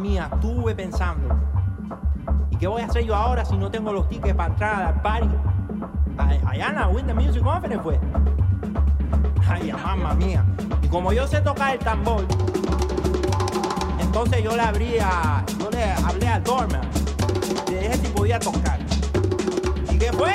mía, estuve pensando, ¿y qué voy a hacer yo ahora si no tengo los tickets para entrar al party? Allá en la Winter Music Conference fue. Ay, mamá mía. Y como yo sé tocar el tambor, entonces yo le abrí a, yo le hablé al dormer, le dije si podía tocar. ¿Y qué fue?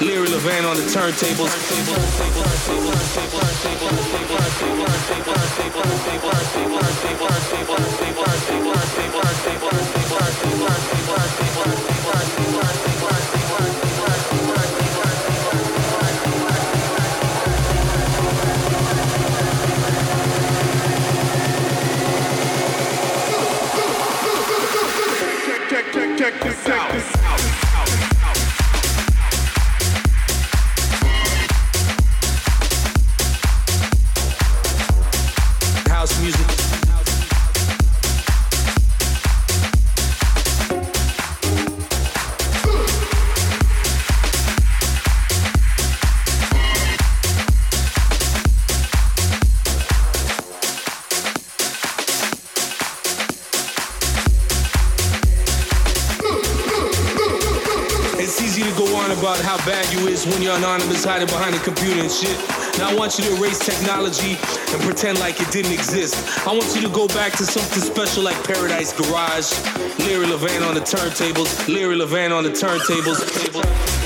Larry Levan on the turntables. turntables. anonymous hiding behind a computer and shit. Now I want you to erase technology and pretend like it didn't exist. I want you to go back to something special like Paradise Garage, Larry Levan on the turntables, Larry Levan on the turntables.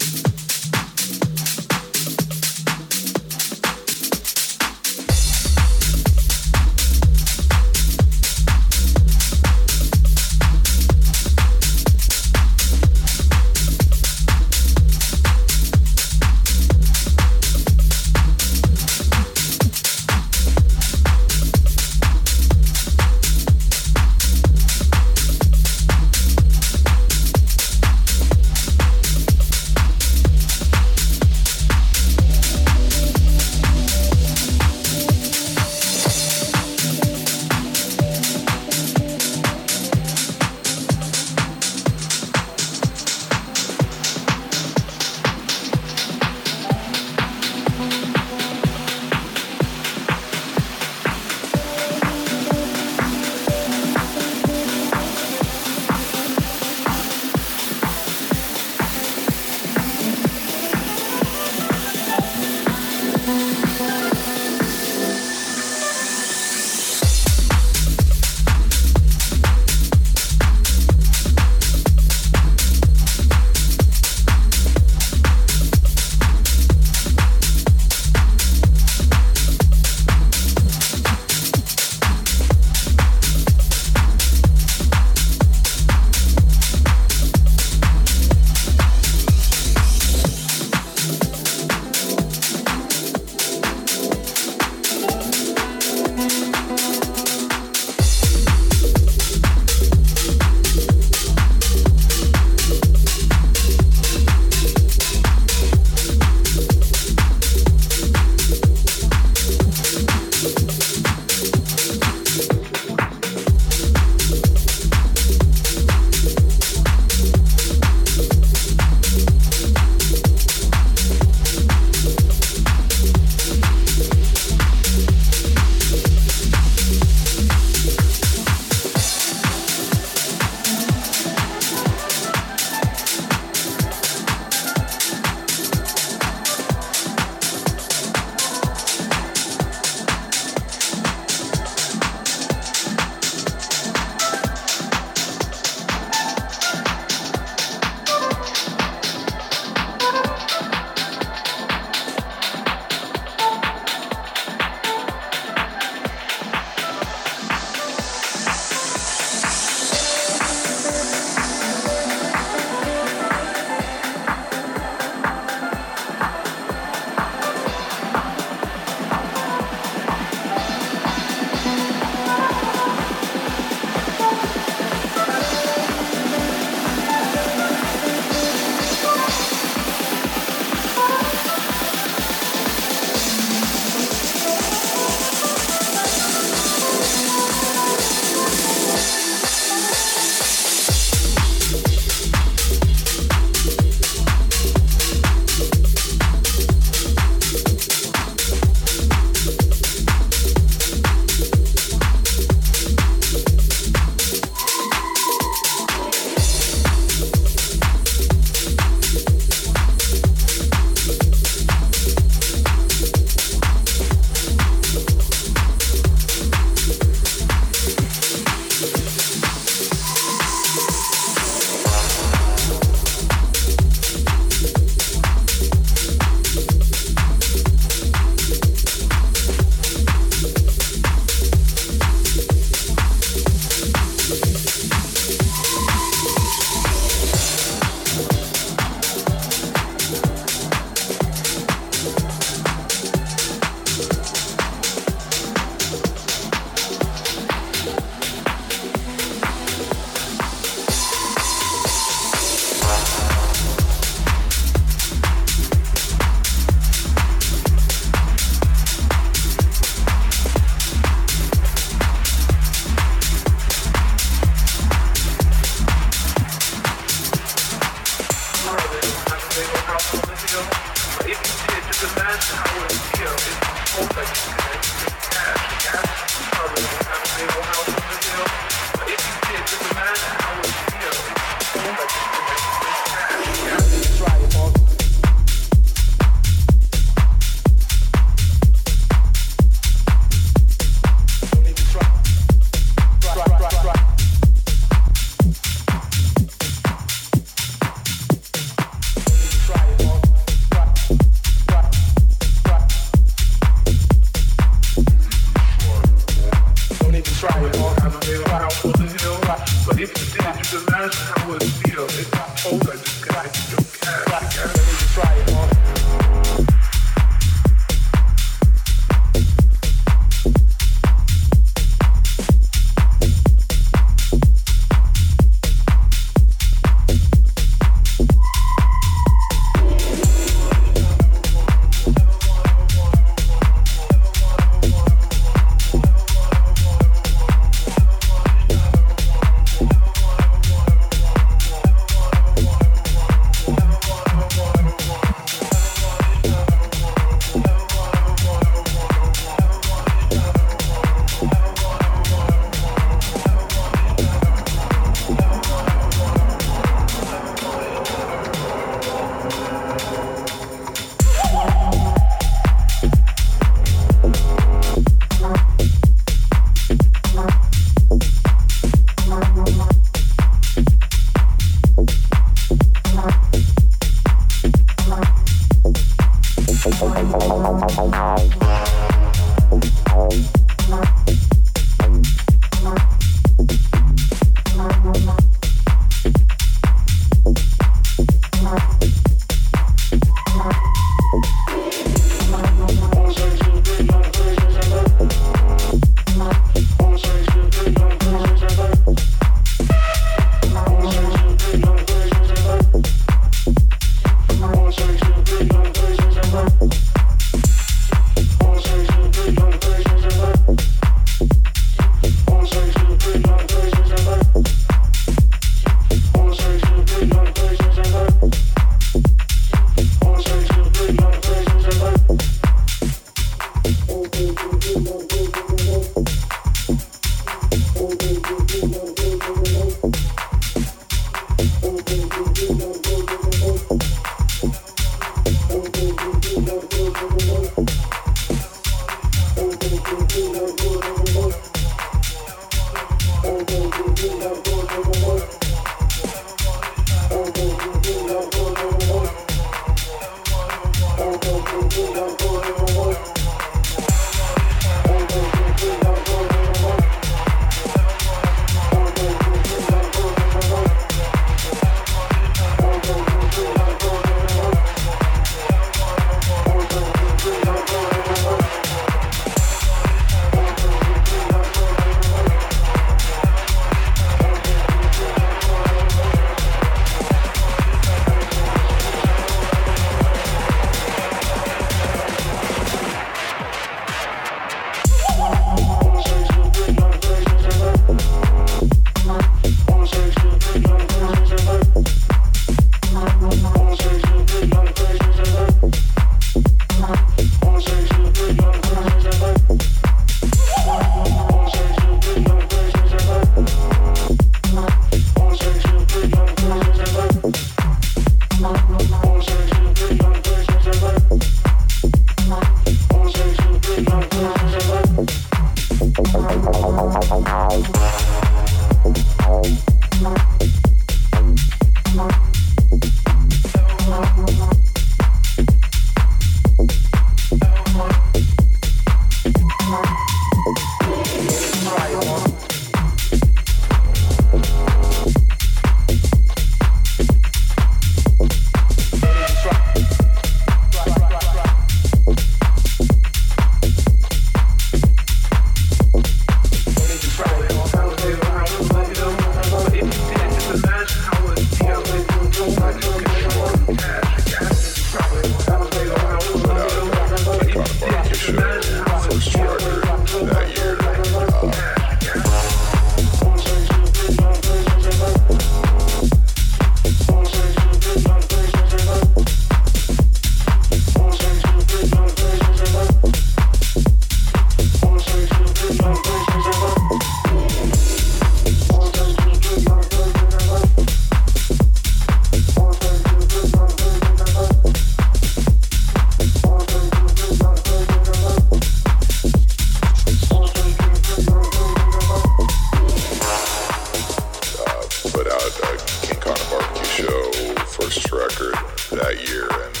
that year and